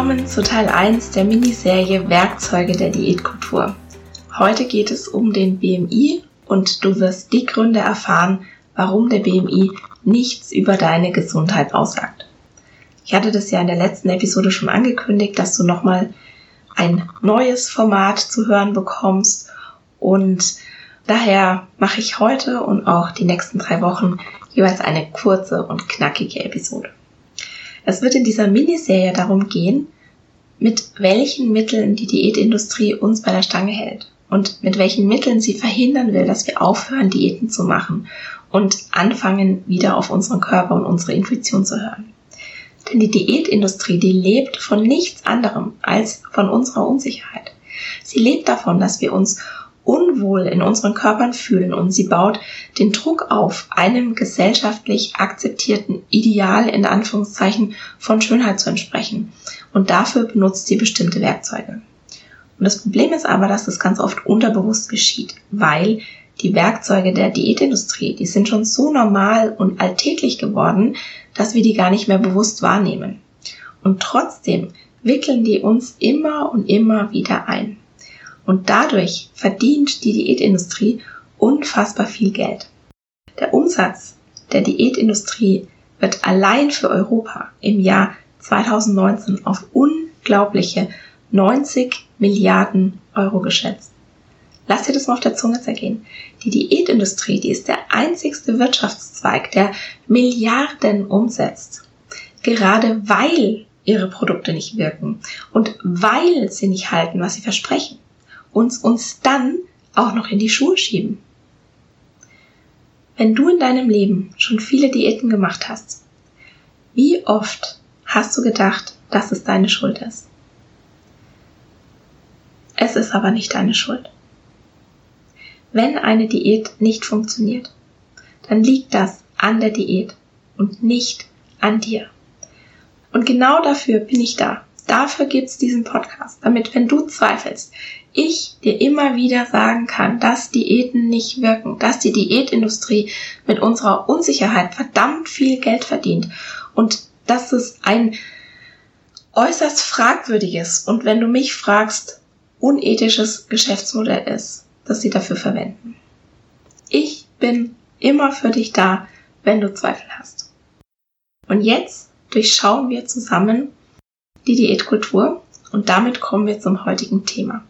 Willkommen zu Teil 1 der Miniserie Werkzeuge der Diätkultur. Heute geht es um den BMI und du wirst die Gründe erfahren, warum der BMI nichts über deine Gesundheit aussagt. Ich hatte das ja in der letzten Episode schon angekündigt, dass du nochmal ein neues Format zu hören bekommst und daher mache ich heute und auch die nächsten drei Wochen jeweils eine kurze und knackige Episode. Es wird in dieser Miniserie darum gehen, mit welchen Mitteln die Diätindustrie uns bei der Stange hält und mit welchen Mitteln sie verhindern will, dass wir aufhören, Diäten zu machen und anfangen, wieder auf unseren Körper und unsere Intuition zu hören. Denn die Diätindustrie, die lebt von nichts anderem als von unserer Unsicherheit. Sie lebt davon, dass wir uns unwohl in unseren Körpern fühlen und sie baut den Druck auf, einem gesellschaftlich akzeptierten Ideal in Anführungszeichen von Schönheit zu entsprechen. Und dafür benutzt sie bestimmte Werkzeuge. Und das Problem ist aber, dass das ganz oft unterbewusst geschieht, weil die Werkzeuge der Diätindustrie, die sind schon so normal und alltäglich geworden, dass wir die gar nicht mehr bewusst wahrnehmen. Und trotzdem wickeln die uns immer und immer wieder ein. Und dadurch verdient die Diätindustrie unfassbar viel Geld. Der Umsatz der Diätindustrie wird allein für Europa im Jahr 2019 auf unglaubliche 90 Milliarden Euro geschätzt. Lass dir das mal auf der Zunge zergehen. Die Diätindustrie, die ist der einzigste Wirtschaftszweig, der Milliarden umsetzt. Gerade weil ihre Produkte nicht wirken und weil sie nicht halten, was sie versprechen uns uns dann auch noch in die Schuhe schieben. Wenn du in deinem Leben schon viele Diäten gemacht hast, wie oft hast du gedacht, dass es deine Schuld ist? Es ist aber nicht deine Schuld. Wenn eine Diät nicht funktioniert, dann liegt das an der Diät und nicht an dir. Und genau dafür bin ich da. Dafür gibt's diesen Podcast, damit wenn du zweifelst, ich dir immer wieder sagen kann, dass Diäten nicht wirken, dass die Diätindustrie mit unserer Unsicherheit verdammt viel Geld verdient und dass es ein äußerst fragwürdiges und wenn du mich fragst, unethisches Geschäftsmodell ist, das sie dafür verwenden. Ich bin immer für dich da, wenn du Zweifel hast. Und jetzt durchschauen wir zusammen die Diätkultur und damit kommen wir zum heutigen Thema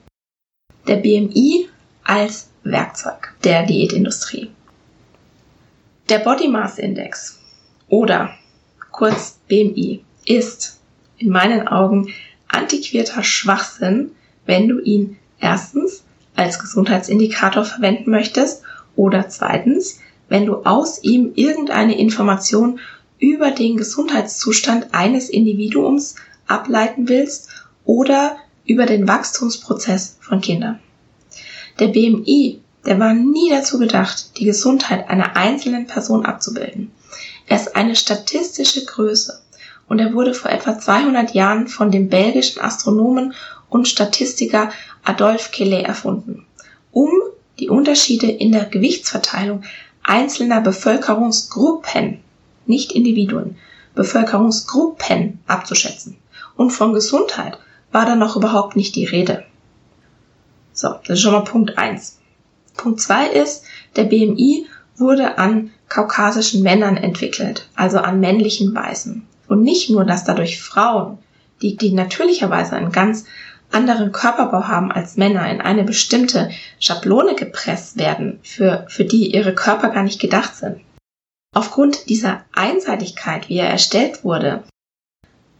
der BMI als Werkzeug der Diätindustrie. Der Body Mass Index oder kurz BMI ist in meinen Augen antiquierter Schwachsinn, wenn du ihn erstens als Gesundheitsindikator verwenden möchtest oder zweitens, wenn du aus ihm irgendeine Information über den Gesundheitszustand eines Individuums ableiten willst oder über den Wachstumsprozess von Kindern. Der BMI, der war nie dazu gedacht, die Gesundheit einer einzelnen Person abzubilden. Er ist eine statistische Größe und er wurde vor etwa 200 Jahren von dem belgischen Astronomen und Statistiker Adolphe Kelly erfunden, um die Unterschiede in der Gewichtsverteilung einzelner Bevölkerungsgruppen, nicht Individuen, Bevölkerungsgruppen abzuschätzen und von Gesundheit war da noch überhaupt nicht die Rede. So, das ist schon mal Punkt eins. Punkt zwei ist, der BMI wurde an kaukasischen Männern entwickelt, also an männlichen Weißen. Und nicht nur, dass dadurch Frauen, die, die natürlicherweise einen ganz anderen Körperbau haben als Männer, in eine bestimmte Schablone gepresst werden, für, für die ihre Körper gar nicht gedacht sind. Aufgrund dieser Einseitigkeit, wie er erstellt wurde,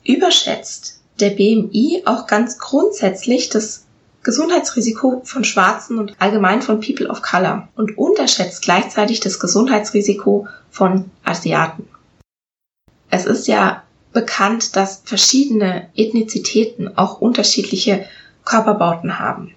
überschätzt der BMI auch ganz grundsätzlich das Gesundheitsrisiko von Schwarzen und allgemein von People of Color und unterschätzt gleichzeitig das Gesundheitsrisiko von Asiaten. Es ist ja bekannt, dass verschiedene Ethnizitäten auch unterschiedliche Körperbauten haben.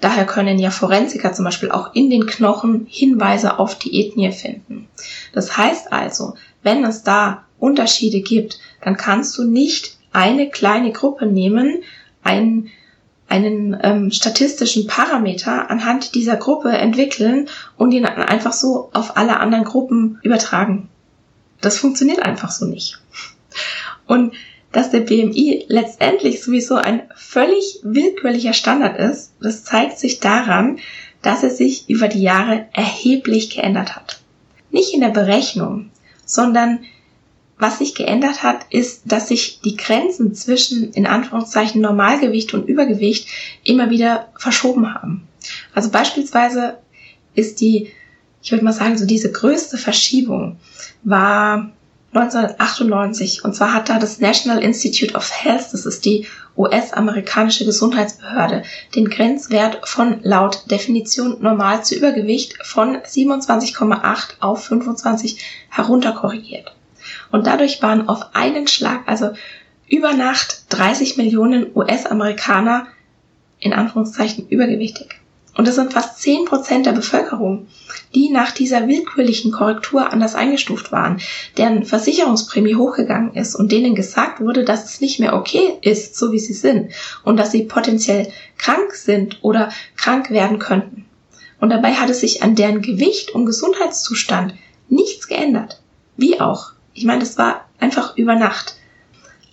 Daher können ja Forensiker zum Beispiel auch in den Knochen Hinweise auf die Ethnie finden. Das heißt also, wenn es da Unterschiede gibt, dann kannst du nicht eine kleine Gruppe nehmen, einen, einen ähm, statistischen Parameter anhand dieser Gruppe entwickeln und ihn einfach so auf alle anderen Gruppen übertragen. Das funktioniert einfach so nicht. Und dass der BMI letztendlich sowieso ein völlig willkürlicher Standard ist, das zeigt sich daran, dass er sich über die Jahre erheblich geändert hat. Nicht in der Berechnung, sondern was sich geändert hat, ist, dass sich die Grenzen zwischen in Anführungszeichen Normalgewicht und Übergewicht immer wieder verschoben haben. Also beispielsweise ist die, ich würde mal sagen, so diese größte Verschiebung war 1998. Und zwar hat da das National Institute of Health, das ist die US-amerikanische Gesundheitsbehörde, den Grenzwert von laut Definition normal zu Übergewicht von 27,8 auf 25 herunterkorrigiert. Und dadurch waren auf einen Schlag, also über Nacht 30 Millionen US-Amerikaner in Anführungszeichen übergewichtig. Und das sind fast 10 Prozent der Bevölkerung, die nach dieser willkürlichen Korrektur anders eingestuft waren, deren Versicherungsprämie hochgegangen ist und denen gesagt wurde, dass es nicht mehr okay ist, so wie sie sind und dass sie potenziell krank sind oder krank werden könnten. Und dabei hat es sich an deren Gewicht und Gesundheitszustand nichts geändert. Wie auch. Ich meine, das war einfach über Nacht.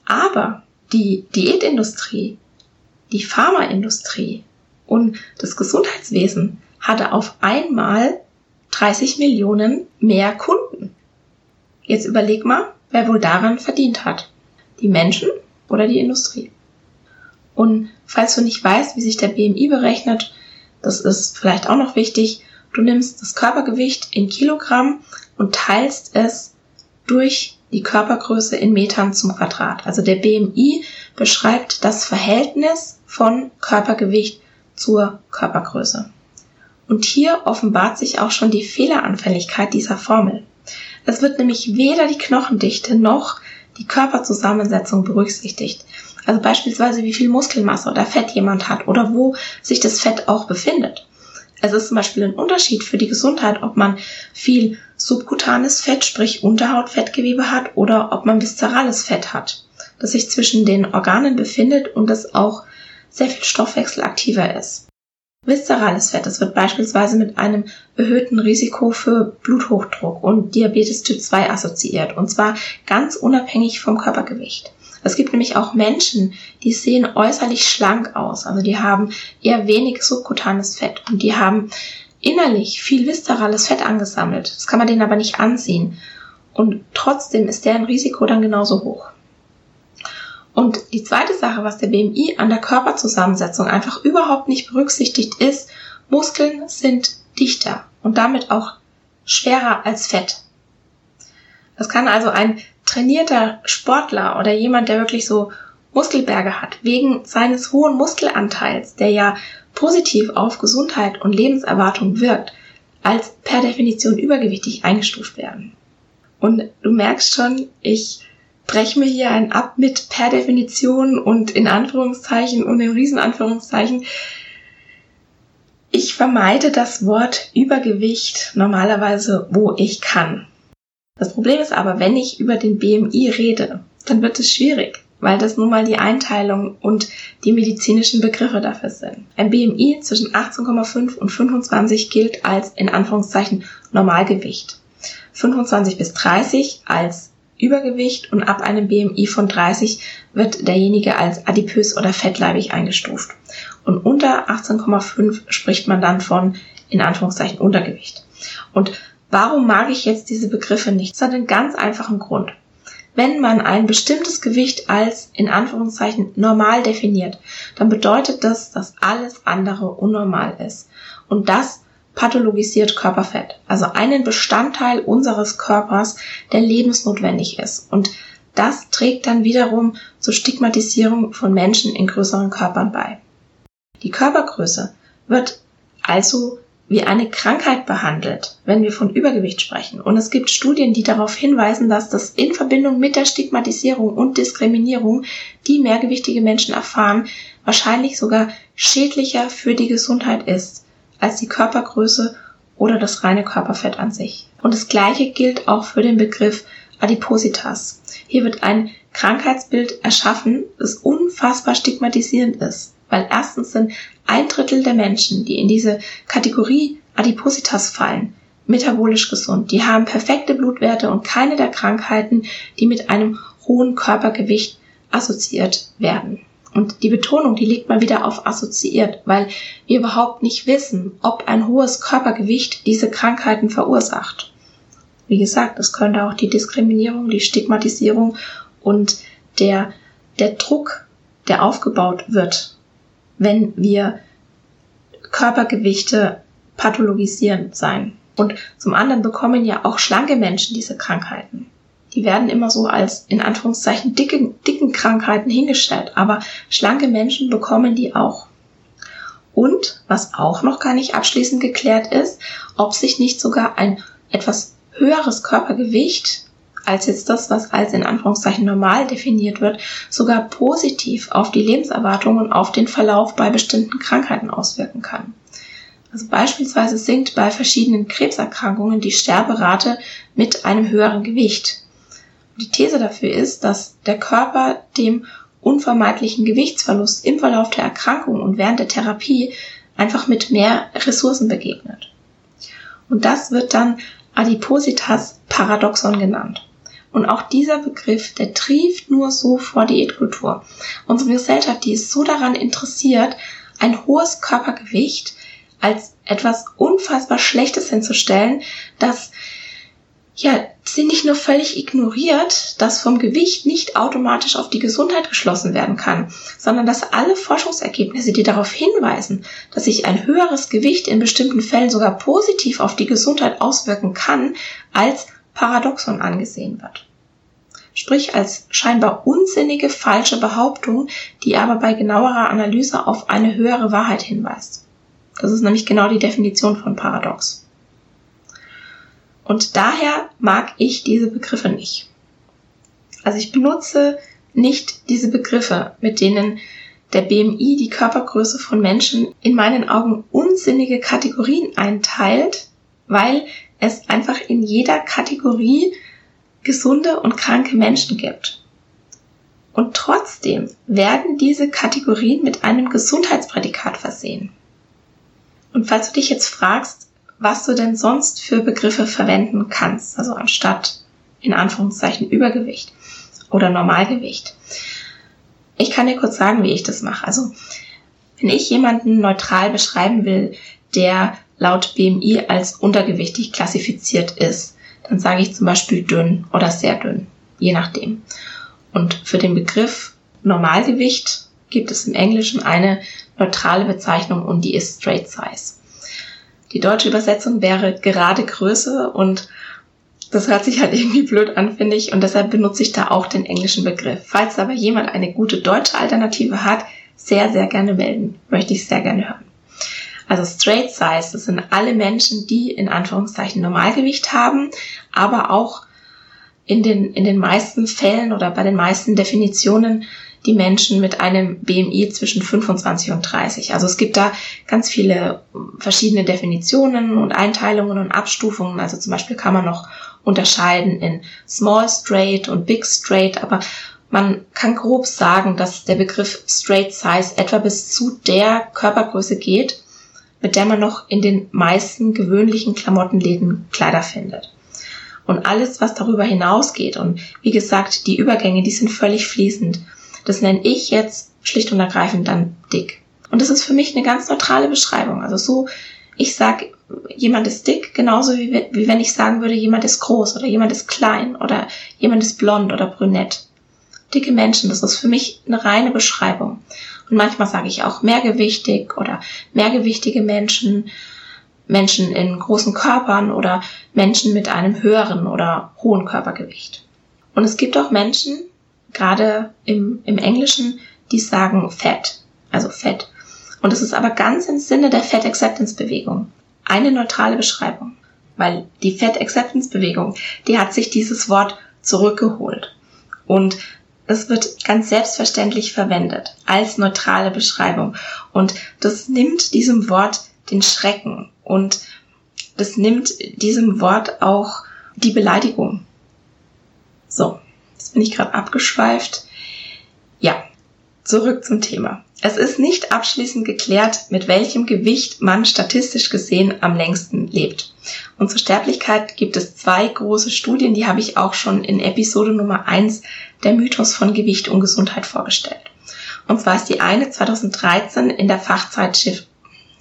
Aber die Diätindustrie, die Pharmaindustrie, und das Gesundheitswesen hatte auf einmal 30 Millionen mehr Kunden. Jetzt überleg mal, wer wohl daran verdient hat. Die Menschen oder die Industrie? Und falls du nicht weißt, wie sich der BMI berechnet, das ist vielleicht auch noch wichtig, du nimmst das Körpergewicht in Kilogramm und teilst es durch die Körpergröße in Metern zum Quadrat. Also der BMI beschreibt das Verhältnis von Körpergewicht zur Körpergröße. Und hier offenbart sich auch schon die Fehleranfälligkeit dieser Formel. Es wird nämlich weder die Knochendichte noch die Körperzusammensetzung berücksichtigt. Also beispielsweise wie viel Muskelmasse oder Fett jemand hat oder wo sich das Fett auch befindet. Es ist zum Beispiel ein Unterschied für die Gesundheit, ob man viel subkutanes Fett, sprich Unterhautfettgewebe hat oder ob man viszerales Fett hat, das sich zwischen den Organen befindet und das auch sehr viel stoffwechselaktiver ist. Viszerales Fett, das wird beispielsweise mit einem erhöhten Risiko für Bluthochdruck und Diabetes Typ 2 assoziiert, und zwar ganz unabhängig vom Körpergewicht. Es gibt nämlich auch Menschen, die sehen äußerlich schlank aus, also die haben eher wenig subkutanes Fett und die haben innerlich viel viszerales Fett angesammelt. Das kann man denen aber nicht ansehen. Und trotzdem ist deren Risiko dann genauso hoch. Und die zweite Sache, was der BMI an der Körperzusammensetzung einfach überhaupt nicht berücksichtigt ist, Muskeln sind dichter und damit auch schwerer als Fett. Das kann also ein trainierter Sportler oder jemand, der wirklich so Muskelberge hat, wegen seines hohen Muskelanteils, der ja positiv auf Gesundheit und Lebenserwartung wirkt, als per Definition übergewichtig eingestuft werden. Und du merkst schon, ich breche mir hier ein ab mit per Definition und in Anführungszeichen und in Riesenanführungszeichen. Ich vermeide das Wort Übergewicht normalerweise, wo ich kann. Das Problem ist aber, wenn ich über den BMI rede, dann wird es schwierig, weil das nun mal die Einteilung und die medizinischen Begriffe dafür sind. Ein BMI zwischen 18,5 und 25 gilt als in Anführungszeichen Normalgewicht. 25 bis 30 als Übergewicht und ab einem BMI von 30 wird derjenige als adipös oder fettleibig eingestuft. Und unter 18,5 spricht man dann von in Anführungszeichen Untergewicht. Und Warum mag ich jetzt diese Begriffe nicht? Das hat einen ganz einfachen Grund. Wenn man ein bestimmtes Gewicht als in Anführungszeichen normal definiert, dann bedeutet das, dass alles andere unnormal ist. Und das pathologisiert Körperfett, also einen Bestandteil unseres Körpers, der lebensnotwendig ist. Und das trägt dann wiederum zur Stigmatisierung von Menschen in größeren Körpern bei. Die Körpergröße wird also wie eine Krankheit behandelt, wenn wir von Übergewicht sprechen. Und es gibt Studien, die darauf hinweisen, dass das in Verbindung mit der Stigmatisierung und Diskriminierung, die mehrgewichtige Menschen erfahren, wahrscheinlich sogar schädlicher für die Gesundheit ist als die Körpergröße oder das reine Körperfett an sich. Und das Gleiche gilt auch für den Begriff Adipositas. Hier wird ein Krankheitsbild erschaffen, das unfassbar stigmatisierend ist, weil erstens sind ein Drittel der Menschen, die in diese Kategorie Adipositas fallen, metabolisch gesund. Die haben perfekte Blutwerte und keine der Krankheiten, die mit einem hohen Körpergewicht assoziiert werden. Und die Betonung, die liegt mal wieder auf assoziiert, weil wir überhaupt nicht wissen, ob ein hohes Körpergewicht diese Krankheiten verursacht. Wie gesagt, es könnte auch die Diskriminierung, die Stigmatisierung und der, der Druck, der aufgebaut wird, wenn wir Körpergewichte pathologisieren sein. Und zum anderen bekommen ja auch schlanke Menschen diese Krankheiten. Die werden immer so als in Anführungszeichen dicke, dicken Krankheiten hingestellt, aber schlanke Menschen bekommen die auch. Und was auch noch gar nicht abschließend geklärt ist, ob sich nicht sogar ein etwas höheres Körpergewicht als jetzt das, was als in Anführungszeichen normal definiert wird, sogar positiv auf die Lebenserwartung und auf den Verlauf bei bestimmten Krankheiten auswirken kann. Also beispielsweise sinkt bei verschiedenen Krebserkrankungen die Sterberate mit einem höheren Gewicht. Die These dafür ist, dass der Körper dem unvermeidlichen Gewichtsverlust im Verlauf der Erkrankung und während der Therapie einfach mit mehr Ressourcen begegnet. Und das wird dann Adipositas Paradoxon genannt. Und auch dieser Begriff, der trieft nur so vor Diätkultur. Unsere Gesellschaft, die ist so daran interessiert, ein hohes Körpergewicht als etwas unfassbar Schlechtes hinzustellen, dass ja, sie nicht nur völlig ignoriert, dass vom Gewicht nicht automatisch auf die Gesundheit geschlossen werden kann, sondern dass alle Forschungsergebnisse, die darauf hinweisen, dass sich ein höheres Gewicht in bestimmten Fällen sogar positiv auf die Gesundheit auswirken kann, als Paradoxon angesehen wird. Sprich als scheinbar unsinnige falsche Behauptung, die aber bei genauerer Analyse auf eine höhere Wahrheit hinweist. Das ist nämlich genau die Definition von Paradox. Und daher mag ich diese Begriffe nicht. Also ich benutze nicht diese Begriffe, mit denen der BMI die Körpergröße von Menschen in meinen Augen unsinnige Kategorien einteilt, weil es einfach in jeder Kategorie gesunde und kranke Menschen gibt. Und trotzdem werden diese Kategorien mit einem Gesundheitsprädikat versehen. Und falls du dich jetzt fragst, was du denn sonst für Begriffe verwenden kannst, also anstatt in Anführungszeichen Übergewicht oder Normalgewicht. Ich kann dir kurz sagen, wie ich das mache. Also, wenn ich jemanden neutral beschreiben will, der laut BMI als untergewichtig klassifiziert ist, dann sage ich zum Beispiel dünn oder sehr dünn, je nachdem. Und für den Begriff Normalgewicht gibt es im Englischen eine neutrale Bezeichnung und die ist Straight Size. Die deutsche Übersetzung wäre gerade Größe und das hört sich halt irgendwie blöd an, finde ich, und deshalb benutze ich da auch den englischen Begriff. Falls aber jemand eine gute deutsche Alternative hat, sehr, sehr gerne melden. Möchte ich sehr gerne hören. Also Straight Size, das sind alle Menschen, die in Anführungszeichen Normalgewicht haben, aber auch in den, in den meisten Fällen oder bei den meisten Definitionen die Menschen mit einem BMI zwischen 25 und 30. Also es gibt da ganz viele verschiedene Definitionen und Einteilungen und Abstufungen. Also zum Beispiel kann man noch unterscheiden in Small Straight und Big Straight, aber man kann grob sagen, dass der Begriff Straight Size etwa bis zu der Körpergröße geht, mit der man noch in den meisten gewöhnlichen Klamottenläden Kleider findet. Und alles, was darüber hinausgeht und wie gesagt, die Übergänge, die sind völlig fließend. Das nenne ich jetzt schlicht und ergreifend dann dick. Und das ist für mich eine ganz neutrale Beschreibung. Also so, ich sag jemand ist dick, genauso wie, wie wenn ich sagen würde, jemand ist groß oder jemand ist klein oder jemand ist blond oder brünett. Dicke Menschen, das ist für mich eine reine Beschreibung. Und manchmal sage ich auch mehrgewichtig oder mehrgewichtige Menschen, Menschen in großen Körpern oder Menschen mit einem höheren oder hohen Körpergewicht. Und es gibt auch Menschen, gerade im, im Englischen, die sagen Fett, also Fett. Und es ist aber ganz im Sinne der Fat Acceptance Bewegung. Eine neutrale Beschreibung. Weil die Fat Acceptance Bewegung, die hat sich dieses Wort zurückgeholt. Und es wird ganz selbstverständlich verwendet als neutrale Beschreibung. Und das nimmt diesem Wort den Schrecken und das nimmt diesem Wort auch die Beleidigung. So, jetzt bin ich gerade abgeschweift. Ja, zurück zum Thema. Es ist nicht abschließend geklärt, mit welchem Gewicht man statistisch gesehen am längsten lebt. Und zur Sterblichkeit gibt es zwei große Studien, die habe ich auch schon in Episode Nummer eins der Mythos von Gewicht und Gesundheit vorgestellt. Und zwar ist die eine 2013 in der Fachzeitschrift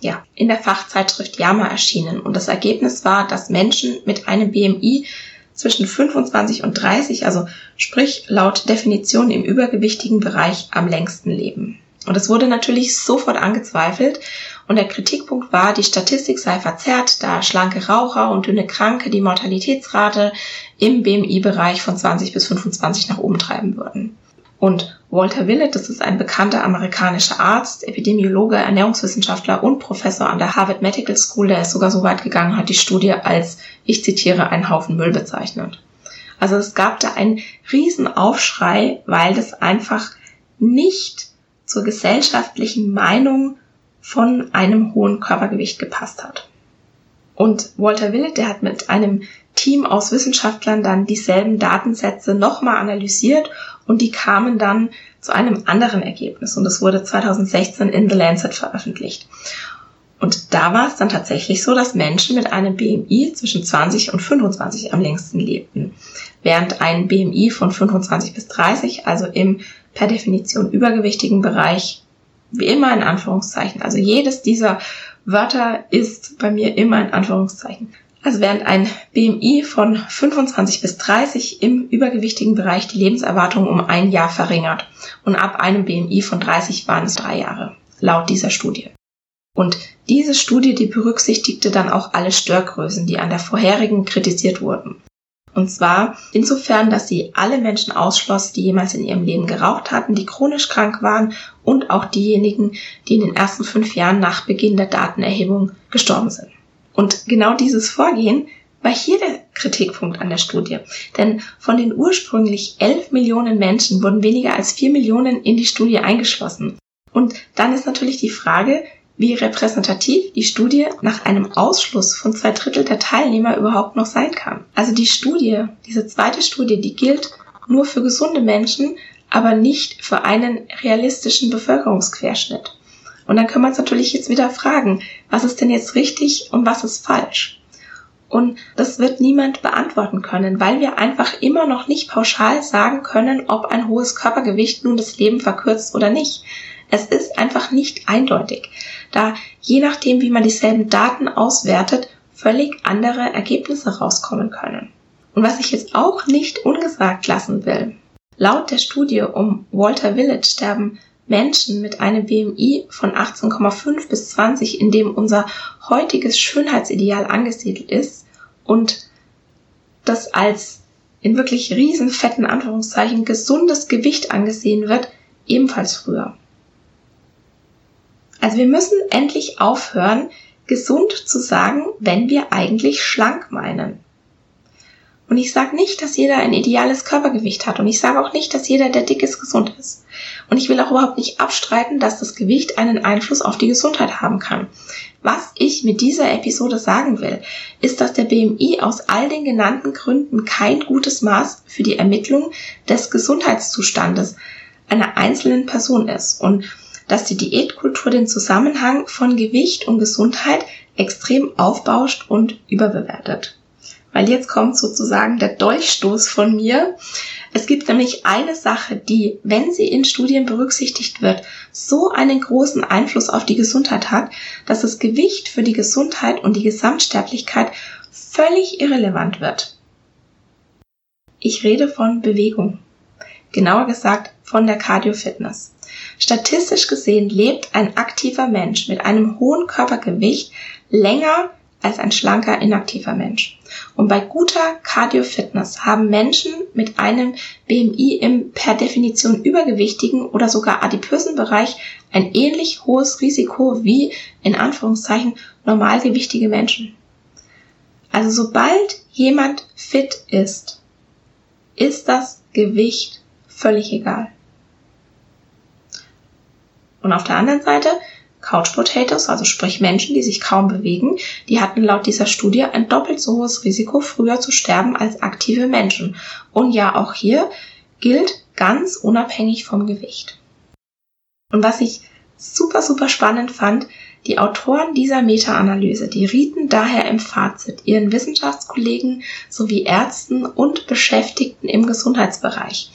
ja, in der Fachzeitschrift JAMA erschienen und das Ergebnis war, dass Menschen mit einem BMI zwischen 25 und 30, also sprich laut Definition im übergewichtigen Bereich am längsten leben. Und es wurde natürlich sofort angezweifelt und der Kritikpunkt war, die Statistik sei verzerrt, da schlanke Raucher und dünne Kranke die Mortalitätsrate im BMI-Bereich von 20 bis 25 nach oben treiben würden. Und Walter Willett, das ist ein bekannter amerikanischer Arzt, Epidemiologe, Ernährungswissenschaftler und Professor an der Harvard Medical School, der ist sogar so weit gegangen, hat die Studie als, ich zitiere, einen Haufen Müll bezeichnet. Also es gab da einen riesen Aufschrei, weil das einfach nicht zur gesellschaftlichen Meinung von einem hohen Körpergewicht gepasst hat. Und Walter Willett, der hat mit einem Team aus Wissenschaftlern dann dieselben Datensätze nochmal analysiert und die kamen dann zu einem anderen Ergebnis und das wurde 2016 in The Lancet veröffentlicht. Und da war es dann tatsächlich so, dass Menschen mit einem BMI zwischen 20 und 25 am längsten lebten, während ein BMI von 25 bis 30, also im per Definition übergewichtigen Bereich, wie immer in Anführungszeichen, also jedes dieser Wörter ist bei mir immer in Anführungszeichen, also während ein BMI von 25 bis 30 im übergewichtigen Bereich die Lebenserwartung um ein Jahr verringert. Und ab einem BMI von 30 waren es drei Jahre, laut dieser Studie. Und diese Studie, die berücksichtigte dann auch alle Störgrößen, die an der vorherigen kritisiert wurden. Und zwar insofern, dass sie alle Menschen ausschloss, die jemals in ihrem Leben geraucht hatten, die chronisch krank waren und auch diejenigen, die in den ersten fünf Jahren nach Beginn der Datenerhebung gestorben sind. Und genau dieses Vorgehen war hier der Kritikpunkt an der Studie. Denn von den ursprünglich 11 Millionen Menschen wurden weniger als 4 Millionen in die Studie eingeschlossen. Und dann ist natürlich die Frage, wie repräsentativ die Studie nach einem Ausschluss von zwei Drittel der Teilnehmer überhaupt noch sein kann. Also die Studie, diese zweite Studie, die gilt nur für gesunde Menschen, aber nicht für einen realistischen Bevölkerungsquerschnitt. Und dann können wir uns natürlich jetzt wieder fragen, was ist denn jetzt richtig und was ist falsch? Und das wird niemand beantworten können, weil wir einfach immer noch nicht pauschal sagen können, ob ein hohes Körpergewicht nun das Leben verkürzt oder nicht. Es ist einfach nicht eindeutig, da je nachdem, wie man dieselben Daten auswertet, völlig andere Ergebnisse rauskommen können. Und was ich jetzt auch nicht ungesagt lassen will, laut der Studie um Walter Village sterben Menschen mit einem BMI von 18,5 bis 20, in dem unser heutiges Schönheitsideal angesiedelt ist und das als in wirklich riesen fetten Anführungszeichen gesundes Gewicht angesehen wird, ebenfalls früher. Also wir müssen endlich aufhören, gesund zu sagen, wenn wir eigentlich schlank meinen. Und ich sage nicht, dass jeder ein ideales Körpergewicht hat. Und ich sage auch nicht, dass jeder, der dick ist, gesund ist. Und ich will auch überhaupt nicht abstreiten, dass das Gewicht einen Einfluss auf die Gesundheit haben kann. Was ich mit dieser Episode sagen will, ist, dass der BMI aus all den genannten Gründen kein gutes Maß für die Ermittlung des Gesundheitszustandes einer einzelnen Person ist und dass die Diätkultur den Zusammenhang von Gewicht und Gesundheit extrem aufbauscht und überbewertet. weil jetzt kommt sozusagen der Dolchstoß von mir. Es gibt nämlich eine Sache, die, wenn sie in Studien berücksichtigt wird, so einen großen Einfluss auf die Gesundheit hat, dass das Gewicht für die Gesundheit und die Gesamtsterblichkeit völlig irrelevant wird. Ich rede von Bewegung. Genauer gesagt von der Cardio-Fitness. Statistisch gesehen lebt ein aktiver Mensch mit einem hohen Körpergewicht länger als ein schlanker, inaktiver Mensch. Und bei guter Cardio-Fitness haben Menschen mit einem BMI im per Definition übergewichtigen oder sogar adipösen Bereich ein ähnlich hohes Risiko wie in Anführungszeichen normalgewichtige Menschen. Also sobald jemand fit ist, ist das Gewicht völlig egal. Und auf der anderen Seite Couch Potatoes, also sprich Menschen, die sich kaum bewegen, die hatten laut dieser Studie ein doppelt so hohes Risiko, früher zu sterben als aktive Menschen. Und ja, auch hier gilt ganz unabhängig vom Gewicht. Und was ich super, super spannend fand, die Autoren dieser Meta-Analyse, die rieten daher im Fazit ihren Wissenschaftskollegen sowie Ärzten und Beschäftigten im Gesundheitsbereich,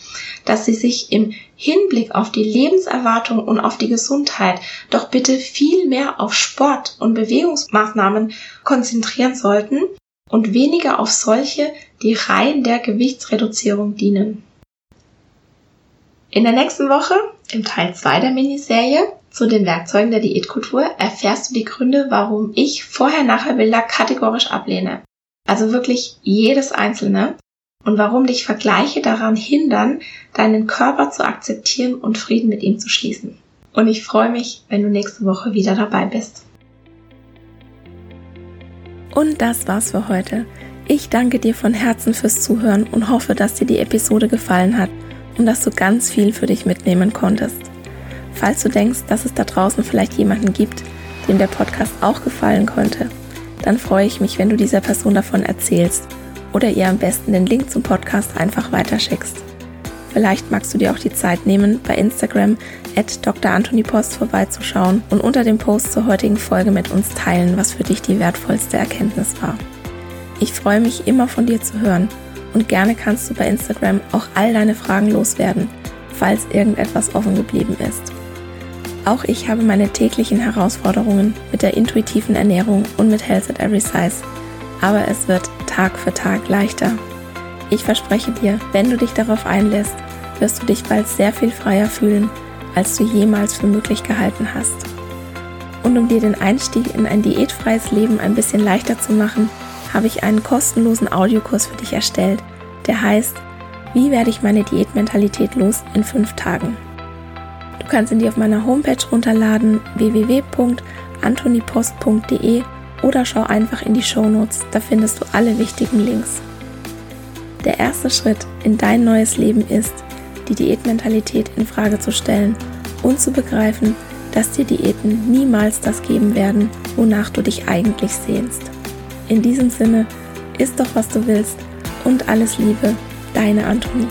dass sie sich im Hinblick auf die Lebenserwartung und auf die Gesundheit doch bitte viel mehr auf Sport und Bewegungsmaßnahmen konzentrieren sollten und weniger auf solche, die rein der Gewichtsreduzierung dienen. In der nächsten Woche, im Teil 2 der Miniserie, zu den Werkzeugen der Diätkultur erfährst du die Gründe, warum ich Vorher-Nachher-Bilder kategorisch ablehne. Also wirklich jedes einzelne. Und warum dich Vergleiche daran hindern, deinen Körper zu akzeptieren und Frieden mit ihm zu schließen. Und ich freue mich, wenn du nächste Woche wieder dabei bist. Und das war's für heute. Ich danke dir von Herzen fürs Zuhören und hoffe, dass dir die Episode gefallen hat und dass du ganz viel für dich mitnehmen konntest. Falls du denkst, dass es da draußen vielleicht jemanden gibt, dem der Podcast auch gefallen könnte, dann freue ich mich, wenn du dieser Person davon erzählst oder ihr am besten den Link zum Podcast einfach weiterschickst. Vielleicht magst du dir auch die Zeit nehmen, bei Instagram at Dr. Anthony Post vorbeizuschauen und unter dem Post zur heutigen Folge mit uns teilen, was für dich die wertvollste Erkenntnis war. Ich freue mich immer von dir zu hören und gerne kannst du bei Instagram auch all deine Fragen loswerden, falls irgendetwas offen geblieben ist. Auch ich habe meine täglichen Herausforderungen mit der intuitiven Ernährung und mit Health at Every Size. Aber es wird Tag für Tag leichter. Ich verspreche dir, wenn du dich darauf einlässt, wirst du dich bald sehr viel freier fühlen, als du jemals für möglich gehalten hast. Und um dir den Einstieg in ein diätfreies Leben ein bisschen leichter zu machen, habe ich einen kostenlosen Audiokurs für dich erstellt, der heißt Wie werde ich meine Diätmentalität los in fünf Tagen? Kannst ihn dir auf meiner Homepage runterladen www.antonipost.de oder schau einfach in die Shownotes, da findest du alle wichtigen Links. Der erste Schritt in dein neues Leben ist, die Diätmentalität in Frage zu stellen und zu begreifen, dass dir Diäten niemals das geben werden, wonach du dich eigentlich sehnst. In diesem Sinne, isst doch was du willst und alles Liebe, deine Antonie.